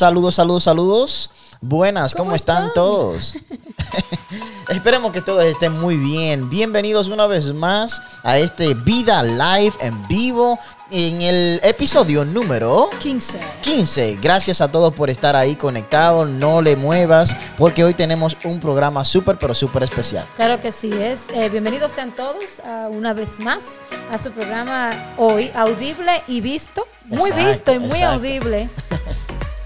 Saludos, saludos, saludos. Buenas, ¿cómo, ¿Cómo están, están? todos? Esperemos que todos estén muy bien. Bienvenidos una vez más a este Vida Live en vivo en el episodio número 15. 15. Gracias a todos por estar ahí conectados. No le muevas porque hoy tenemos un programa súper, pero súper especial. Claro que sí es. Eh, bienvenidos sean todos una vez más a su programa hoy, audible y visto. Muy Exacto, visto y muy exacto. audible.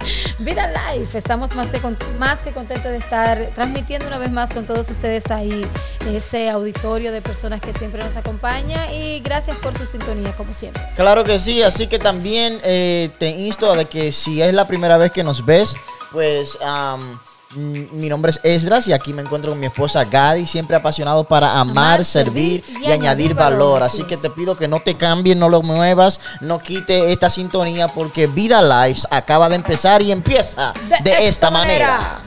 Vida Live, estamos más que, más que contentos de estar transmitiendo una vez más con todos ustedes ahí ese auditorio de personas que siempre nos acompaña y gracias por su sintonía como siempre. Claro que sí, así que también eh, te insto a que si es la primera vez que nos ves, pues mm, mi nombre es Esdras y aquí me encuentro con mi esposa Gadi, siempre apasionado para amar, Amar, servir, y, y añadir valor. valor, Así que te pido que no te cambies, no lo muevas, no quite esta sintonía porque Vida Lives acaba de empezar y empieza de, esta, manera.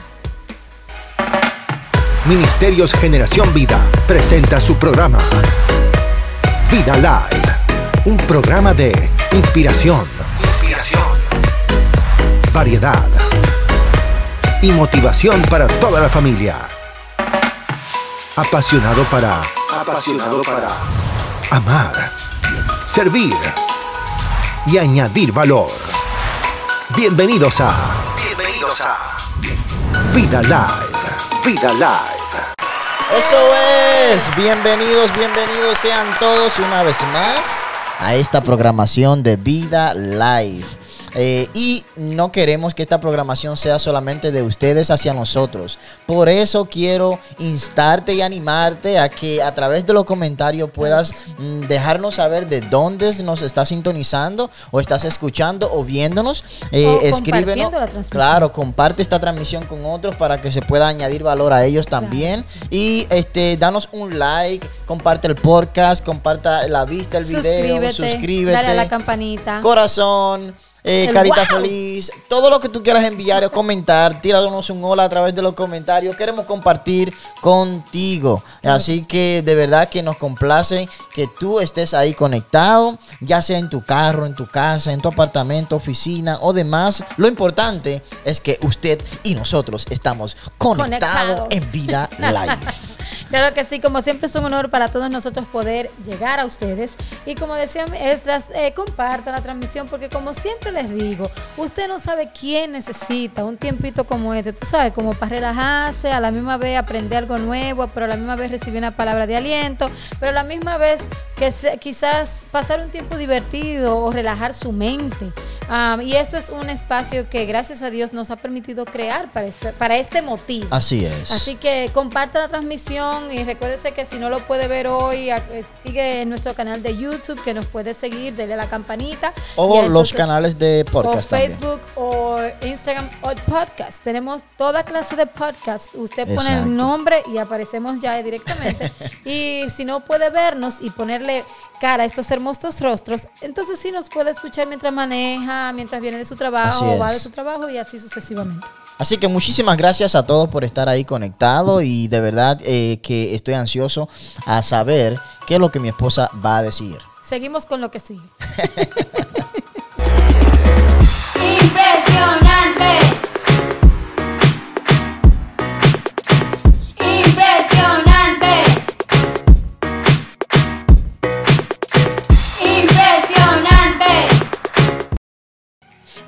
Ministerios Generación Vida presenta su programa Vida Live, un programa de inspiración, inspiración, variedad y motivación para toda la familia. Apasionado para apasionado para amar, servir y añadir valor. Bienvenidos a bienvenidos a Vida Live, Vida Live. Eso es, bienvenidos, bienvenidos sean todos una vez más a esta programación de Vida Live. Eh, y no queremos que esta programación sea solamente de ustedes hacia nosotros. Por eso quiero instarte y animarte a que a través de los comentarios puedas mm, dejarnos saber de dónde nos estás sintonizando o estás escuchando o viéndonos. Eh, O escríbenos. la. Claro, comparte esta transmisión con otros para que se pueda añadir valor a ellos también. sí. Y este, danos un like, comparte el podcast, comparta la vista, el video, Suscríbete, suscríbete. dale a la campanita. Corazón, eh, carita wow. feliz, todo lo que tú quieras enviar o comentar, tíranos un hola a través de los comentarios. Queremos compartir contigo. Así que de verdad que nos complace que tú estés ahí conectado, ya sea en tu carro, en tu casa, en tu apartamento, oficina o demás. Lo importante es que usted y nosotros estamos conectados Conectados. en vida live. Claro que sí, como siempre es un honor para todos nosotros poder llegar a ustedes. Y como decía Estras, eh, compartan la transmisión porque como siempre les digo, usted no sabe quién necesita un tiempito como este, tú sabes, como para relajarse, a la misma vez aprender algo nuevo, pero a la misma vez recibir una palabra de aliento, pero a la misma vez que se- quizás pasar un tiempo divertido o relajar su mente. Am, y esto es un espacio que gracias a Dios nos ha permitido crear para este, para este motivo. Así es. Así que comparta la transmisión y recuérdese que si no lo puede ver hoy, eh, sigue en nuestro canal de YouTube que nos puede seguir, dele la campanita. o los canales de o podcast también. Facebook o Instagram o podcast. Tenemos toda clase de podcast. Usted pone el nombre y aparecemos ya directamente. y si no puede vernos y ponerle cara a estos hermosos rostros, entonces sí nos puede escuchar mientras maneja, mientras viene de su trabajo va de su trabajo y así sucesivamente. Así que muchísimas gracias a todos por estar ahí conectados y de verdad eh, que estoy ansioso a saber qué es lo que mi esposa va a decir. Seguimos con lo que sigue. Impresionante.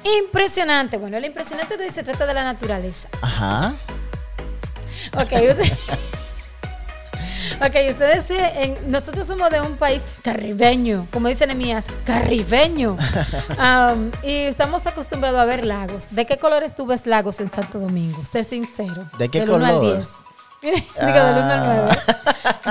Impresionante. Bueno, el impresionante de hoy se trata de la naturaleza. Ajá. Ok, usted- ok, ustedes, en- nosotros somos de un país caribeño, como dicen Nemías, caribeño. Y estamos acostumbrados a ver lagos. ¿De qué colores tú ves lagos en Santo Domingo? Sé sincero. ¿De qué Del uno al color? 10. Digo, del 1 al 9.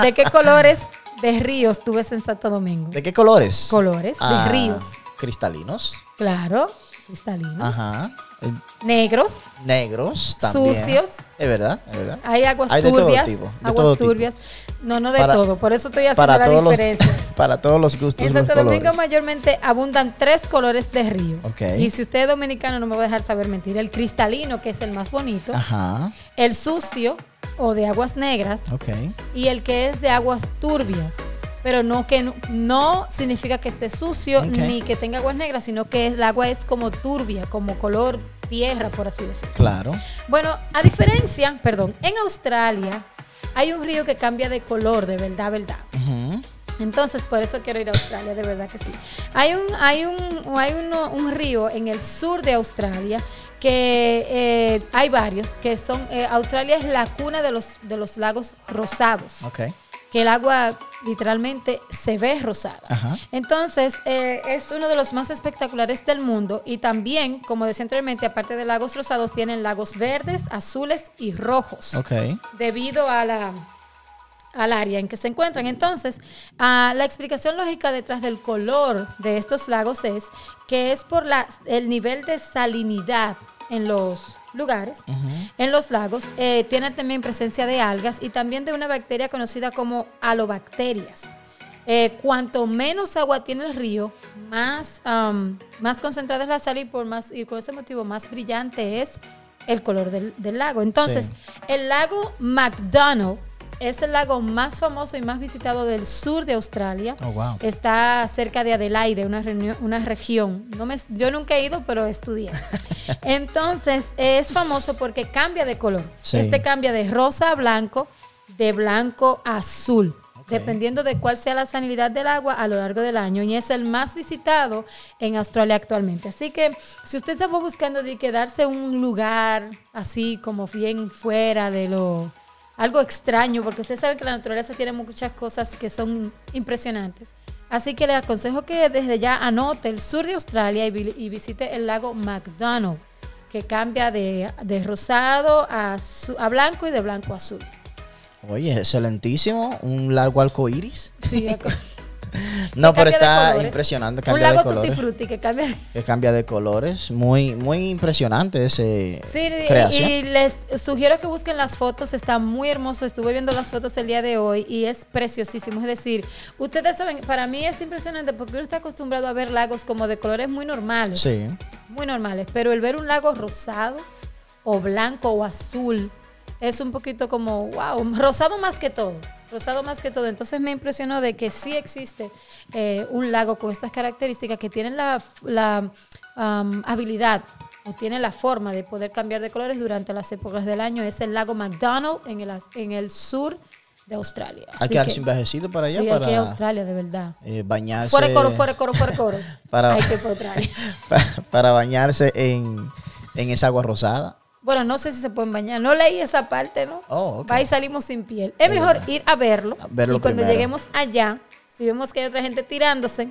¿De qué colores de ríos tú ves en Santo Domingo? ¿De qué colores? Colores de Ah, ríos. Cristalinos. Claro, cristalinos. Ajá. Eh, Negros, Negros también. Sucios. Es verdad, es verdad. hay aguas Hay de todo turbias. tipo, de aguas todo tipo. turbias. No, no de Para- todo. Por eso estoy haciendo la los, diferencia. para todos los gustos. En Santo Domingo mayormente abundan tres colores de río. Ok. Y si usted es dominicano no me va a dejar saber mentir. El cristalino, que es el más bonito. Ajá. El sucio o de aguas negras. Ok. Y el que es de aguas turbias. Pero no que no, no significa que esté sucio ni que tenga aguas negras, sino que el agua es como turbia, como color tierra, por así decirlo. Claro. Bueno, a diferencia, perdón, en Australia hay un río que cambia de color, de verdad, verdad. Entonces, por eso quiero ir a Australia, de verdad que sí. Hay un, hay un, hay uno- un río en el sur de Australia que eh, hay varios que son. eh, Australia es la cuna de los, de los lagos rosados. Que el agua literalmente se ve rosada. Ajá. Entonces, eh, es uno de los más espectaculares del mundo y también, como decía anteriormente, aparte de lagos rosados, tienen lagos verdes, azules y rojos Ok. debido a la al área en que se encuentran. Entonces, ah, la explicación lógica detrás del color de estos lagos es que es por la, el nivel de salinidad en los lugares, en los lagos, eh, tiene también presencia de algas y también de una bacteria conocida como alobacterias. Eh, cuanto menos agua tiene el río, más, más concentrada es la sal y, por más, y con ese motivo más brillante es el color del, del lago. Entonces, Sí. el lago McDonald es el lago más famoso y más visitado del sur de Australia. Oh, wow. Está cerca de Adelaide, una, reunión- una región. No me, yo nunca he ido, pero estudié. Entonces, es famoso porque cambia de color. Sí. Este cambia de rosa a blanco, de blanco a azul. Dependiendo de cuál sea la sanidad del agua a lo largo del año. Y es el más visitado en Australia actualmente. Así que si usted está buscando de quedarse un lugar así como bien fuera de lo, algo extraño, porque usted sabe que la naturaleza tiene muchas cosas que son impresionantes. Así que le aconsejo que desde ya anote el sur de Australia y, vi- y visite el lago McDonald, que cambia de, de rosado a, a blanco y de blanco a azul. Oye, excelentísimo. Un largo arco iris. Sí, No, pero de está impresionante. Un de lago tutti frutti que cambia de... Que cambia de colores. Muy, muy impresionante ese Sí, creación. y les sugiero que busquen las fotos, está muy hermoso. Estuve viendo las fotos el día de hoy y es preciosísimo. Es decir, ustedes saben, para mí es impresionante porque uno está acostumbrado a ver lagos como de colores muy normales. Sí. Muy normales, pero el ver un lago rosado o blanco o azul es un poquito como, wow, rosado más que todo. Rosado más que todo. Entonces me impresionó de que sí existe eh, un lago con estas características que tienen la, la, habilidad o tiene la forma de poder cambiar de colores durante las épocas del año. Es el lago McDonald en el, en el sur de Australia. Hay Así que darse un viajecito para allá sí, para aquí a Australia, de verdad. eh, bañarse. Fuera coro, fuera coro, fuera coro. Para- Hay que para, para bañarse en, en esa agua rosada. Bueno, no sé si se pueden bañar. No leí esa parte, ¿no? Oh, ok. Va y salimos sin piel. Es mejor ir a verlo. A verlo y cuando primero. lleguemos allá, si vemos que hay otra gente tirándose,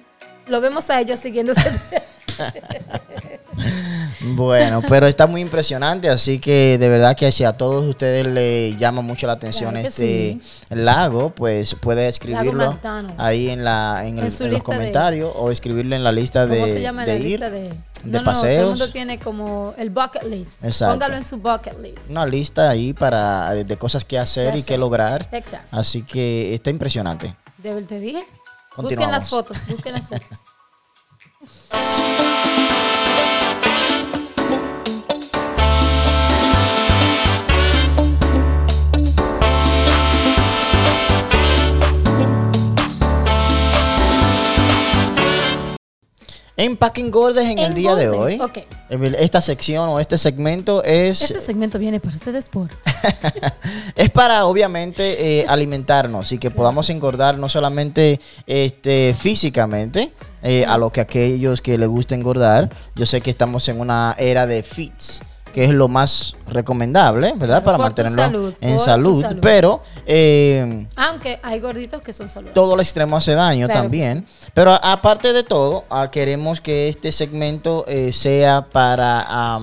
lo vemos a ellos siguiéndose. Bueno, pero está muy impresionante, así que de verdad que si a todos ustedes les llama mucho la atención Claro este lago, pues puede escribirlo ahí en la en, En el- en los de- comentarios o escribirlo en la lista de, ¿Cómo se llama de la ir. lista de, de no, no, todo el paseos. mundo tiene como el bucket list. Exacto. Póngalo en su bucket list. Una lista ahí para de cosas que hacer y que lograr. Exacto. Así que está impresionante. De te dije. Busquen las fotos, busquen las fotos. En Packing Gordes en, el día de hoy, ok. el- esta sección o este segmento es Este segmento viene para ustedes por Es para obviamente eh, alimentarnos y que podamos engordar no solamente este, físicamente, eh, a lo que aquellos que les gusta engordar. Yo sé que estamos en una era de fits, que es lo más recomendable, ¿verdad? Para mantenerlo salud, en salud. salud. Pero eh, Aunque hay gorditos que son saludables. todo el extremo hace daño Claro también. Pero aparte de todo, ah, queremos que este segmento eh, sea para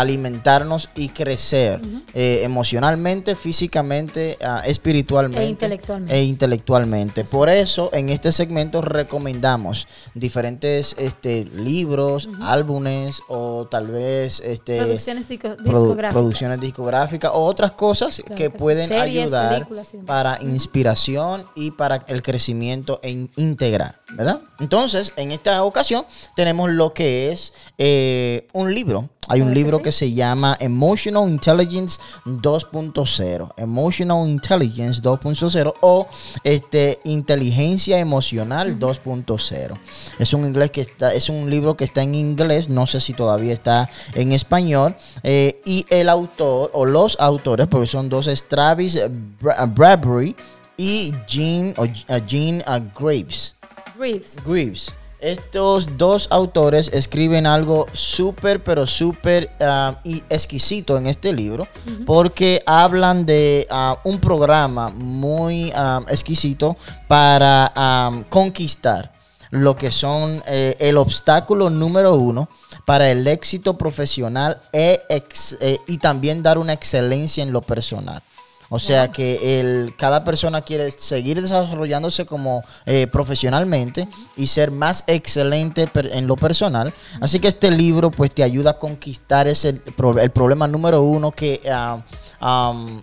alimentarnos y crecer eh, emocionalmente, físicamente, ah, espiritualmente E intelectualmente. e intelectualmente. Por eso, en este segmento recomendamos diferentes este, libros, álbumes o tal vez este, Producciones disco- produ- discográficas. producciones discográficas o otras cosas Claro que pueden Series, ayudar para inspiración y para el crecimiento en integrar, ¿verdad? Entonces, en esta ocasión tenemos lo que es eh, un libro hay un que libro sí. que se llama Emotional Intelligence 2.0. Emotional Intelligence 2.0 o este, Inteligencia Emocional 2.0. Es un inglés que está, es un libro que está en inglés, no sé si todavía está en español. eh, y el autor, o los autores, porque son dos, es Travis Bra- Bradbury y Jean, o, uh, Jean uh, Graves. Reeves. Greaves. Estos dos autores escriben algo súper, pero súper ah, y exquisito en este libro, porque hablan de ah, un programa muy ah, exquisito para ah, conquistar lo que son eh, el obstáculo número uno para el éxito profesional e ex- eh, y también dar una excelencia en lo personal. O sea que el, cada persona quiere seguir desarrollándose como eh, profesionalmente y ser más excelente en lo personal. Así que este libro pues te ayuda a conquistar ese, el problema número uno que ah,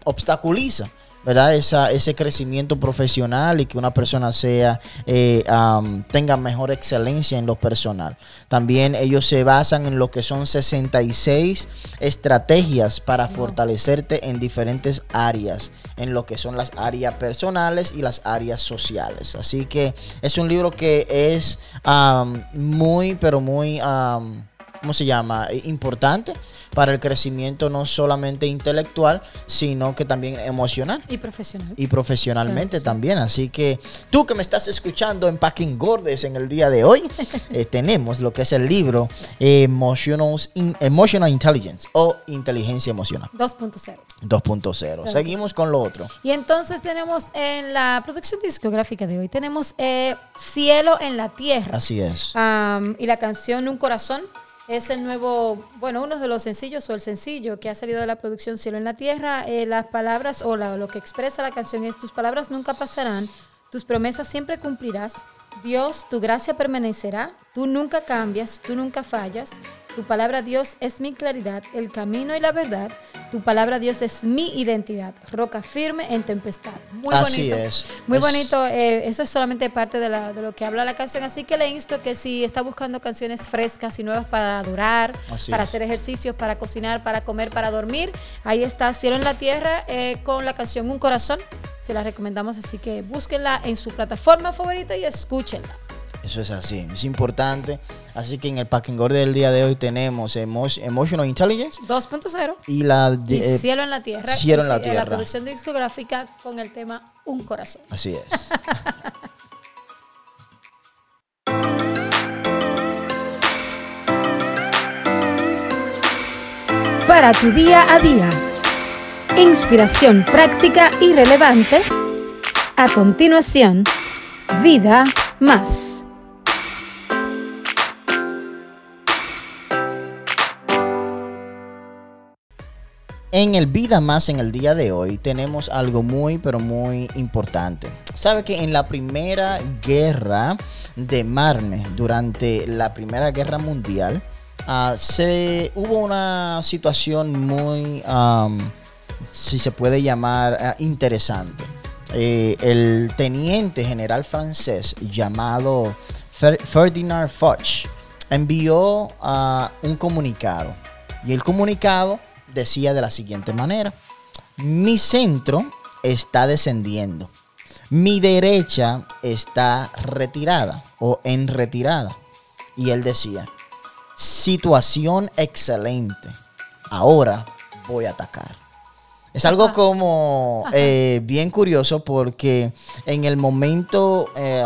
obstaculiza. ¿Verdad? Esa, ese crecimiento profesional y que una persona sea eh, am, tenga mejor excelencia en lo personal. También ellos se basan en lo que son 66 estrategias para fortalecerte en diferentes áreas, en lo que son las áreas personales y las áreas sociales. Así que es un libro que es am, muy, pero muy... am, ¿cómo se llama? Eh, Importante para el crecimiento no solamente intelectual, sino que también emocional Y profesional. y profesionalmente sí. también. Así que tú que me estás escuchando en Packing Gordes en el día de hoy, eh, tenemos lo que es el libro Emotional, In- Emotional Intelligence o Inteligencia Emocional 2.0. 2.0. que Seguimos con lo otro. Y entonces tenemos en la producción discográfica de hoy, tenemos eh, Cielo en la Tierra. Así es. Y la canción Un Corazón es el nuevo, bueno, uno de los sencillos o el sencillo que ha salido de la producción Cielo en la Tierra. Eh, las palabras o lo que expresa la canción es tus palabras nunca pasarán, tus promesas siempre cumplirás. Dios, tu gracia permanecerá, tú nunca cambias, tú nunca fallas. Tu palabra Dios es mi claridad, el camino y la verdad. Tu palabra Dios es mi identidad, roca firme en tempestad. Muy Así bonito. es. Muy Es- bonito. eh, eso es solamente parte de, la- de lo que habla la canción. Así que le insto que si está buscando canciones frescas y nuevas para adorar, Así para es. hacer ejercicios, para cocinar, para comer, para dormir, ahí está Cielo en la Tierra eh, con la canción Un Corazón. Se la recomendamos, así que búsquenla en su plataforma favorita y escúchenla. Eso es así, es importante. Así que en el Packing Gordes del día de hoy tenemos emo- Emotional Intelligence 2.0 y la... y eh, Cielo en la Tierra. Cielo en la Tierra. La producción discográfica con el tema Un Corazón. Así es. para tu día a día. Inspiración práctica y relevante. A continuación, vida más. En el Vida Más en el día de hoy tenemos algo muy pero muy importante. Sabe que en la primera guerra de Marne, durante la primera guerra mundial, ah, se hubo una situación muy, si se puede llamar, ah, interesante. Eh, el teniente general francés llamado Fer- Ferdinand Foch envió ah, un comunicado. Y el comunicado decía de la siguiente manera. Mi centro está descendiendo. Mi derecha está retirada o en retirada. Y él decía, situación excelente. Ahora voy a atacar. Es algo como eh, bien curioso porque en el momento, eh,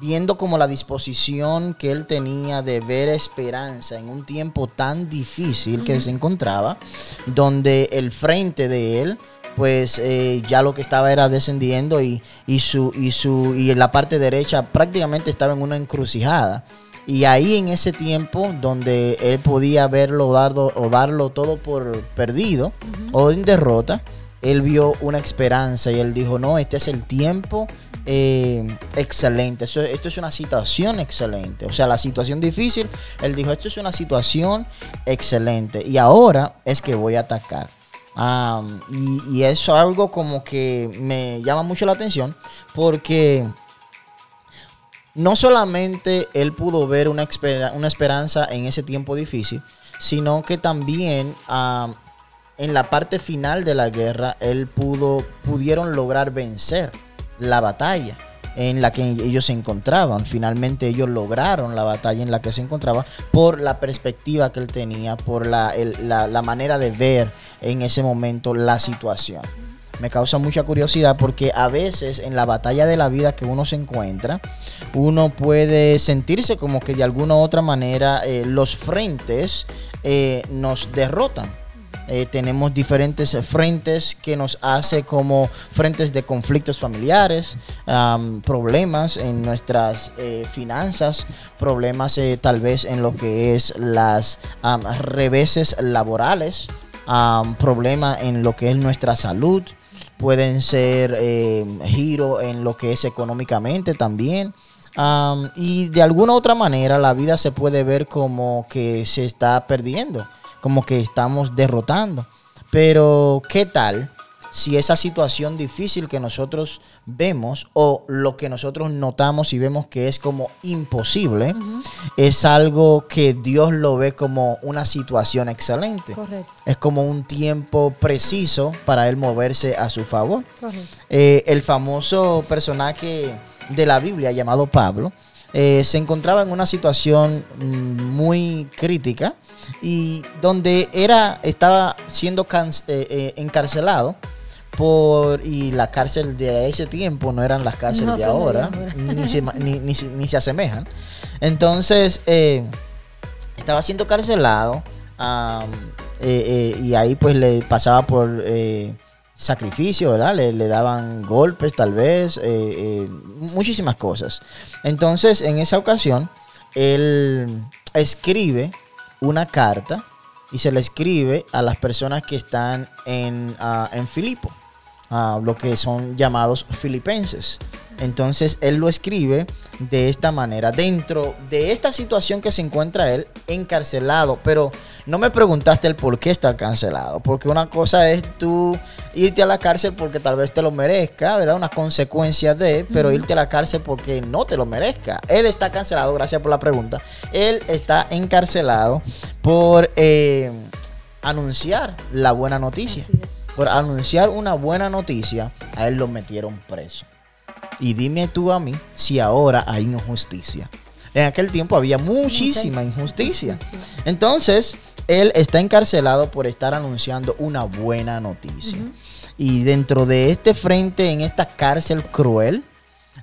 viendo como la disposición que él tenía de ver esperanza en un tiempo tan difícil que se encontraba, donde el frente de él pues eh, ya lo que estaba era descendiendo y, y su y su y en la parte derecha prácticamente estaba en una encrucijada. Y ahí en ese tiempo donde él podía verlo darlo, o darlo todo por perdido o en derrota, él vio una esperanza y él dijo, no, este es el tiempo eh, excelente, esto es una situación excelente. O sea, la situación difícil, él dijo, esto es una situación excelente y ahora es que voy a atacar. Y, eso es algo como que me llama mucho la atención porque no solamente él pudo ver una, espera- una esperanza en ese tiempo difícil, sino que también en la parte final de la guerra él pudo, pudieron lograr vencer la batalla en la que ellos se encontraban. Finalmente ellos lograron la batalla en la que se encontraba por la perspectiva que él tenía, por la, la manera de ver en ese momento la situación. Me causa mucha curiosidad porque a veces en la batalla de la vida que uno se encuentra, uno puede sentirse como que de alguna u otra manera eh, los frentes eh, nos derrotan. Eh, tenemos diferentes frentes que nos hace como frentes de conflictos familiares, am, problemas en nuestras eh, finanzas, problemas eh, tal vez en lo que es las am, reveses laborales, am, problema en lo que es nuestra salud, pueden ser eh, giro en lo que es económicamente también. Am, y de alguna otra manera la vida se puede ver como que se está perdiendo, como que estamos derrotando. Pero, ¿qué tal si esa situación difícil que nosotros vemos o lo que nosotros notamos y vemos que es como imposible, es algo que Dios lo ve como una situación excelente? Correcto, Es como un tiempo preciso para él moverse a su favor. correcto. Eh, el famoso personaje de la Biblia llamado Pablo eh, se encontraba en una situación mm, muy crítica y donde era estaba siendo eh, eh, encarcelado por y la cárcel de ese tiempo no eran las cárceles No de ahora. Ni, se, ni- ni se- ni se asemejan entonces eh, estaba siendo carcelado eh, eh, y ahí pues le pasaba por sacrificio, ¿verdad? Le, le daban golpes tal vez, eh, eh, muchísimas cosas. Entonces en esa ocasión él escribe una carta y se le escribe a las personas que están en, ah, en Filipo, ah, lo que son llamados filipenses. Entonces él lo escribe de esta manera, dentro de esta situación que se encuentra él encarcelado, pero no me preguntaste el por qué está encarcelado, porque una cosa es tú irte a la cárcel porque tal vez te lo merezca, ¿verdad? Una consecuencia de, pero irte a la cárcel porque no te lo merezca. Él está cancelado, gracias por la pregunta, él está encarcelado por eh, anunciar la buena noticia Así es. Por anunciar una buena noticia, a él lo metieron preso. Y dime tú a mí si ahora hay injusticia. En aquel tiempo había muchísima injusticia. Entonces, él está encarcelado por estar anunciando una buena noticia. Y dentro de este frente, en esta cárcel cruel,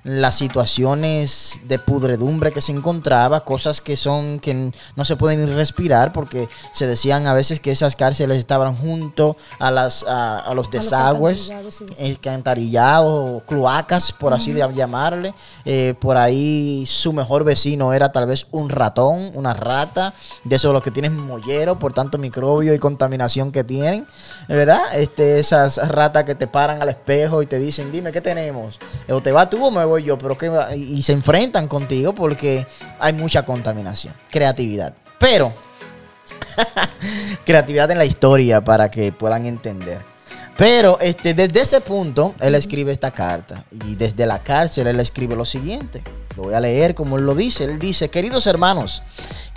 las situaciones de pudredumbre que se encontraba, cosas que son que no se pueden respirar porque se decían a veces que esas cárceles estaban junto a las a, a los desagües, alcantarillados, sí, alcantarillados, cloacas, por así de llamarle. Eh, por ahí su mejor vecino era tal vez un ratón, una rata, de esos los que tienen mollero por tanto microbio y contaminación que tienen, ¿verdad? Este, esas ratas que te paran al espejo y te dicen, dime, ¿qué tenemos? O te vas tú o me voy yo, pero que y se enfrentan contigo porque hay mucha contaminación, creatividad. Pero creatividad en la historia para que puedan entender. Pero este, desde ese punto, él escribe esta carta. Y desde la cárcel, él escribe lo siguiente. Lo voy a leer como él lo dice. Él dice, queridos hermanos,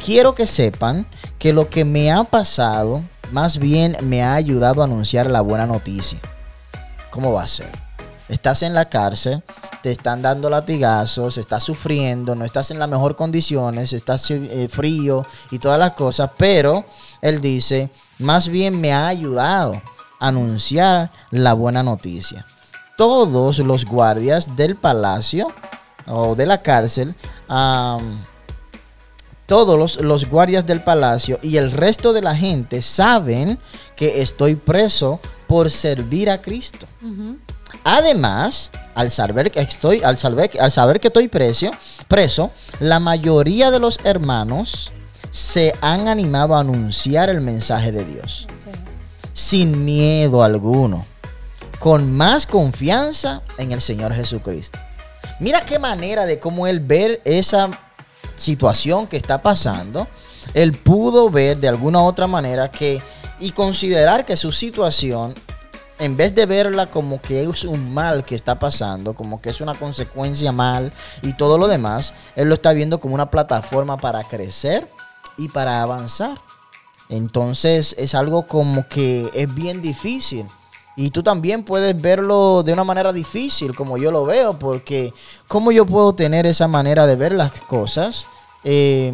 quiero que sepan que lo que me ha pasado, más bien me ha ayudado a anunciar la buena noticia. ¿Cómo va a ser? Estás en la cárcel, te están dando latigazos, estás sufriendo, no estás en las mejores condiciones, estás eh, frío y todas las cosas, pero él dice, más bien me ha ayudado a anunciar la buena noticia. Todos los guardias del palacio o de la cárcel, todos los, guardias del palacio y el resto de la gente saben que estoy preso por servir a Cristo. Además, al saber que estoy, al saber, al saber que estoy preso, preso, la mayoría de los hermanos se han animado a anunciar el mensaje de Dios Sí. sin miedo alguno, con más confianza en el Señor Jesucristo. Mira qué manera de cómo él ver esa situación que está pasando, él pudo ver de alguna otra manera que y considerar que su situación en vez de verla como que es un mal que está pasando, como que es una consecuencia mal y todo lo demás, él lo está viendo como una plataforma para crecer y para avanzar. Entonces es algo como que es bien difícil. Y tú también puedes verlo de una manera difícil, como yo lo veo, porque ¿cómo yo puedo tener esa manera de ver las cosas eh,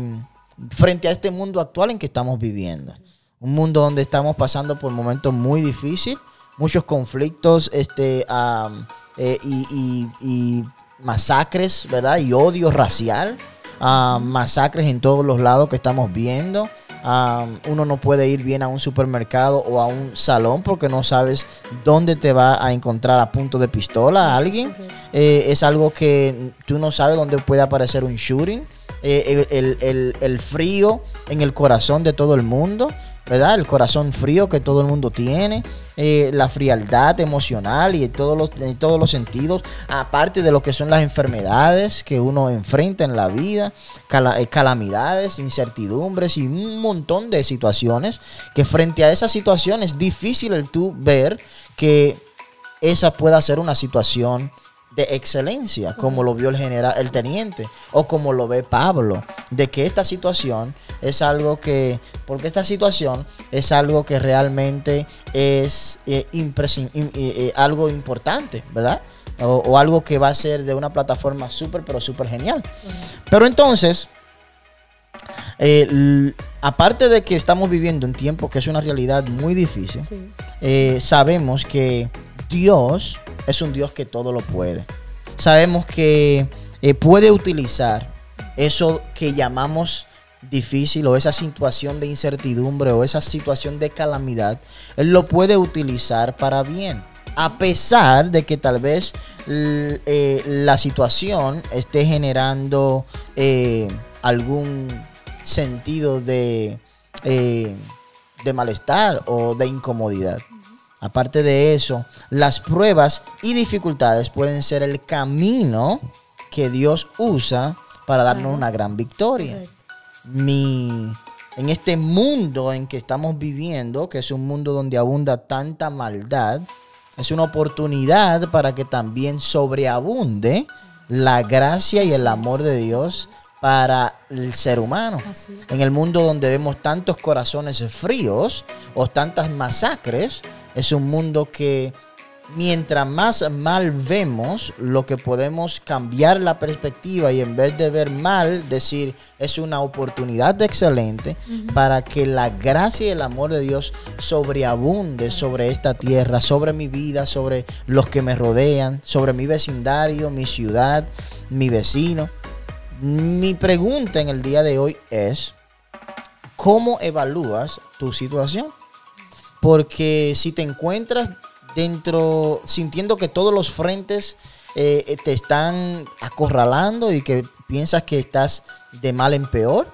frente a este mundo actual en que estamos viviendo? Un mundo donde estamos pasando por momentos muy difíciles, muchos conflictos este, am, eh, y, y- y masacres, ¿verdad? Y odio racial, ah, masacres en todos los lados que estamos viendo. Ah, uno no puede ir bien a un supermercado o a un salón porque no sabes dónde te va a encontrar a punto de pistola a alguien. Eh, es algo que tú no sabes dónde puede aparecer un shooting. Eh, el, el- el- el frío en el corazón de todo el mundo, ¿verdad? El corazón frío que todo el mundo tiene, eh, la frialdad emocional y en todos, los, en todos los sentidos, aparte de lo que son las enfermedades que uno enfrenta en la vida, eh, calamidades, incertidumbres y un montón de situaciones que frente a esas situaciones es difícil el tú ver que esa pueda ser una situación de excelencia, como lo vio el general, el teniente, o como lo ve Pablo, de que esta situación es algo que, porque esta situación es algo que realmente es eh, impresi- eh, eh, algo importante, ¿verdad? O, o algo que va a ser de una plataforma súper, pero súper genial. Pero entonces, l- aparte de que estamos viviendo un tiempo que es una realidad muy difícil, Sí. sabemos que Dios es un Dios que todo lo puede. Sabemos que eh, puede utilizar eso que llamamos difícil o esa situación de incertidumbre o esa situación de calamidad, Él lo puede utilizar para bien. A pesar de que tal vez eh, la situación esté generando eh, algún sentido de, de malestar o de incomodidad. Aparte de eso, las pruebas y dificultades pueden ser el camino que Dios usa para darnos una gran victoria. Mi, en este mundo en que estamos viviendo, que es un mundo donde abunda tanta maldad, es una oportunidad para que también sobreabunde la gracia y el amor de Dios para el ser humano. En el mundo donde vemos tantos corazones fríos o tantas masacres, es un mundo que mientras más mal vemos, lo que podemos cambiar la perspectiva y en vez de ver mal, decir es una oportunidad excelente para que la gracia y el amor de Dios sobreabunde sobre esta tierra, sobre mi vida, sobre los que me rodean, sobre mi vecindario, mi ciudad, mi vecino. Mi pregunta en el día de hoy es, ¿cómo evalúas tu situación? Porque si te encuentras dentro, sintiendo que todos los frentes eh, te están acorralando y que piensas que estás de mal en peor,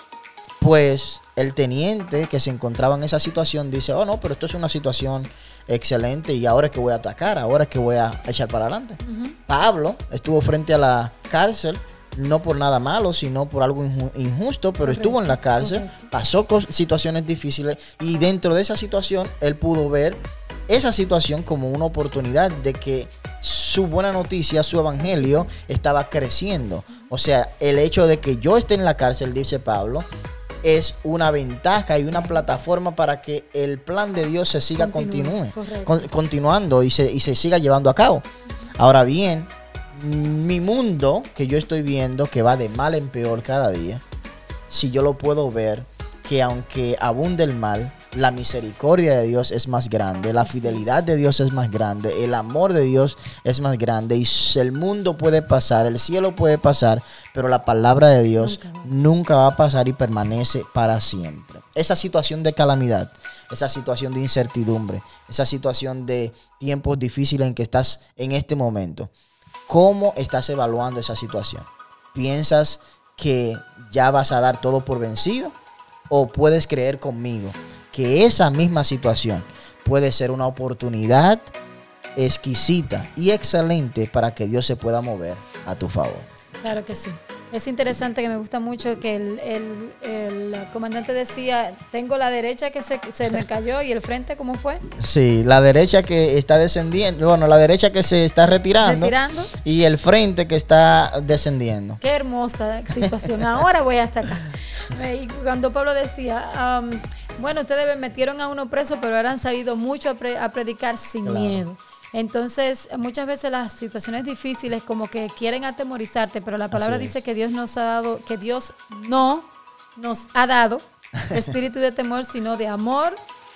pues el teniente que se encontraba en esa situación dice, oh no, pero esto es una situación excelente y ahora es que voy a atacar, ahora es que voy a echar para adelante. Pablo estuvo frente a la cárcel, no por nada malo, sino por algo inju- injusto, pero estuvo en la cárcel, correcto. pasó cos- situaciones difíciles y dentro de esa situación él pudo ver esa situación como una oportunidad de que su buena noticia, su evangelio estaba creciendo. O sea, el hecho de que yo esté en la cárcel, dice Pablo, es una ventaja y una plataforma para que el plan de Dios se siga Continúe, con- continuando y se, y se siga llevando a cabo. Ahora bien, mi mundo que yo estoy viendo que va de mal en peor cada día, si yo lo puedo ver, que aunque abunde el mal, la misericordia de Dios es más grande, la fidelidad de Dios es más grande, el amor de Dios es más grande y el mundo puede pasar, el cielo puede pasar, pero la palabra de Dios nunca va a pasar y permanece para siempre. Esa situación de calamidad, esa situación de incertidumbre, esa situación de tiempos difíciles en que estás en este momento, ¿cómo estás evaluando esa situación? ¿Piensas que ya vas a dar todo por vencido? ¿O puedes creer conmigo que esa misma situación puede ser una oportunidad exquisita y excelente para que Dios se pueda mover a tu favor? Claro que sí. Es interesante que me gusta mucho que el, el- el comandante decía, tengo la derecha que se, se me cayó y el frente, ¿cómo fue? Sí, la derecha que está descendiendo, bueno, la derecha que se está retirando, Retirando. y el frente que está descendiendo. Qué hermosa situación. Ahora voy hasta acá. Y cuando Pablo decía, am, Bueno, ustedes metieron a uno preso, pero ahora han salido mucho a, pre- a predicar sin Claro. miedo. Entonces, muchas veces las situaciones difíciles como que quieren atemorizarte, pero la palabra dice que Dios nos ha dado, que Dios no nos ha dado espíritu de temor, sino de amor,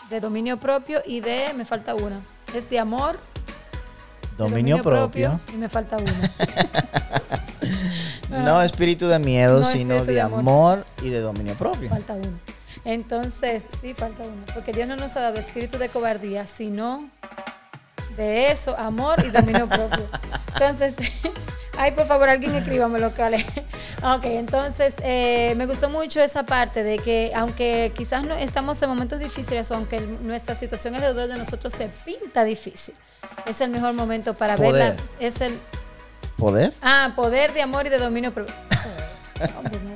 de dominio propio y de, me falta una, es de amor, Dominio propio. y me falta una. No espíritu de miedo, No sino de de amor. amor y de dominio propio. Falta uno. Entonces, sí, falta uno. Porque Dios no nos ha dado espíritu de cobardía, sino de eso, amor y dominio propio. Entonces, ay, por favor, alguien escríbamelo, Cale. Ok, entonces, eh, me gustó mucho esa parte de que, aunque quizás no estamos en momentos difíciles o aunque nuestra situación alrededor de nosotros se pinta difícil, es el mejor momento para Poder. verla. Es el, ¿Poder? Ah, poder de amor y de dominio propio.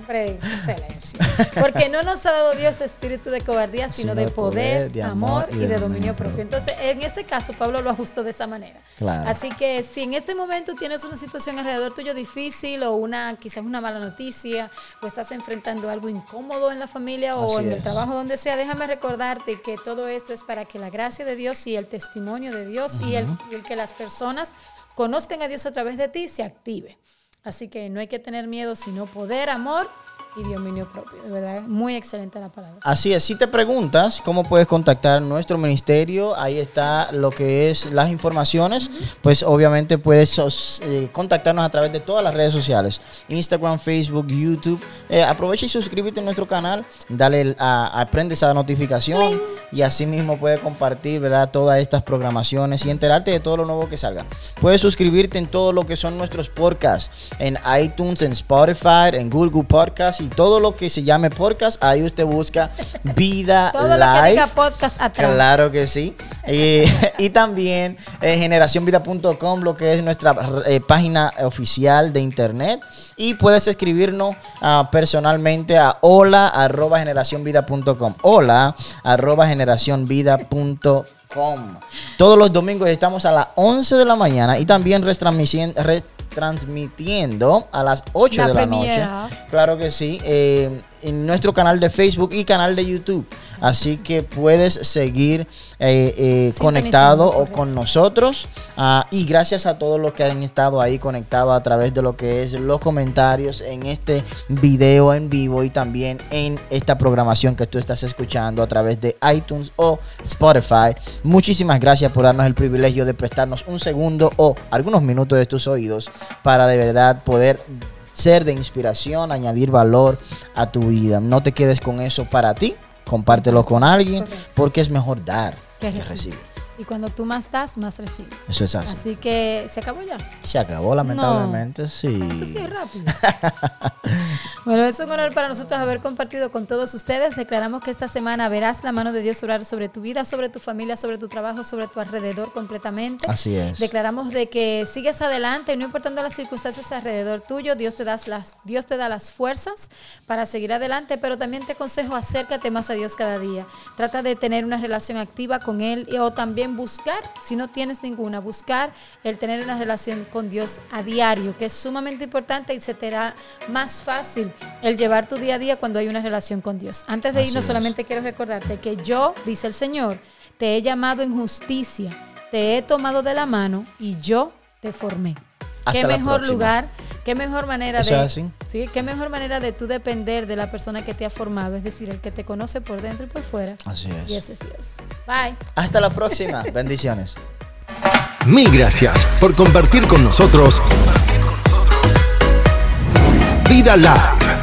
Silencio. Porque no nos ha dado Dios espíritu de cobardía, sino, de poder, de amor y de, dominio propio. Entonces, en ese caso, Pablo lo ajustó de esa manera. Claro. Así que si en este momento tienes una situación alrededor tuyo difícil o una quizás una mala noticia o estás enfrentando algo incómodo en la familia o en el trabajo donde sea, déjame recordarte que todo esto es para que la gracia de Dios y el testimonio de Dios y, el, y el que las personas conozcan a Dios a través de ti se active. Así que no hay que tener miedo, sino poder, amor y dominio propio. De verdad, muy excelente la palabra. Así es, si te preguntas cómo puedes contactar nuestro ministerio, ahí está lo que es las informaciones, pues obviamente puedes eh, contactarnos a través de todas las redes sociales, Instagram, Facebook, YouTube. Eh, aprovecha y suscríbete a nuestro canal, dale a, a- prende esa notificación y así mismo puedes compartir ¿verdad? todas estas programaciones y enterarte de todo lo nuevo que salga. Puedes suscribirte en todo lo que son nuestros podcasts, en iTunes, en Spotify, en Google Podcast y todo lo que se llame podcast, ahí usted busca Vida Todo lo que Live. diga podcast atrás. Claro que sí. Y, y también eh, generacionvida.com, lo que es nuestra eh, página oficial de internet. Y puedes escribirnos ah, personalmente a hola arroba generacionvida.com. Hola arroba generacionvida.com. Todos los domingos estamos a las 11 de la mañana y también retransmisión- retransmitiendo a las 8 La de la noche. Claro que sí. eh, en nuestro canal de Facebook y canal de YouTube. Así que puedes seguir eh, eh, conectado o con nosotros. Ah, y gracias a todos los que han estado ahí conectados a través de lo que es los comentarios en este video en vivo y también en esta programación que tú estás escuchando a través de iTunes o Spotify. Muchísimas gracias por darnos el privilegio de prestarnos un segundo o algunos minutos de tus oídos para de verdad poder ser de inspiración, añadir valor a tu vida. No te quedes con eso para ti, compártelo con alguien, porque es mejor dar que recibir. Y cuando tú más das, más recibes. Eso es así. Así que se acabó ya. Se acabó, lamentablemente, sí. Esto sí rápido. bueno, es un honor para nosotros haber compartido con todos ustedes. Declaramos que esta semana verás la mano de Dios obrar sobre tu vida, sobre tu familia, sobre tu trabajo, sobre tu alrededor completamente. Así es. Declaramos de que sigues adelante, no importando las circunstancias alrededor tuyo, Dios te, das las, Dios te da las fuerzas para seguir adelante, pero también te aconsejo acércate más a Dios cada día. Trata de tener una relación activa con Él y- o también buscar, si no tienes ninguna, buscar el tener una relación con Dios a diario, que es sumamente importante y se te hará más fácil el llevar tu día a día cuando hay una relación con Dios. Antes de Así irnos, es. solamente quiero recordarte que yo, dice el Señor, te he llamado en justicia, te he tomado de la mano y yo te formé. Hasta qué mejor próxima. lugar, qué mejor manera Eso de así. sí, qué mejor manera de tú depender de la persona que te ha formado, es decir, el que te conoce por dentro y por fuera. Así Y es. ese es Dios. Bye. Hasta la próxima. Bendiciones. Mil gracias por compartir con nosotros Vida Live.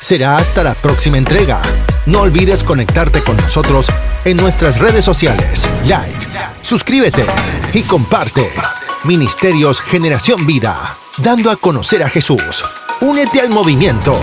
Será hasta la próxima entrega. No olvides conectarte con nosotros en nuestras redes sociales. Like, suscríbete y comparte. Ministerios Generación Vida, dando a conocer a Jesús. Únete al movimiento.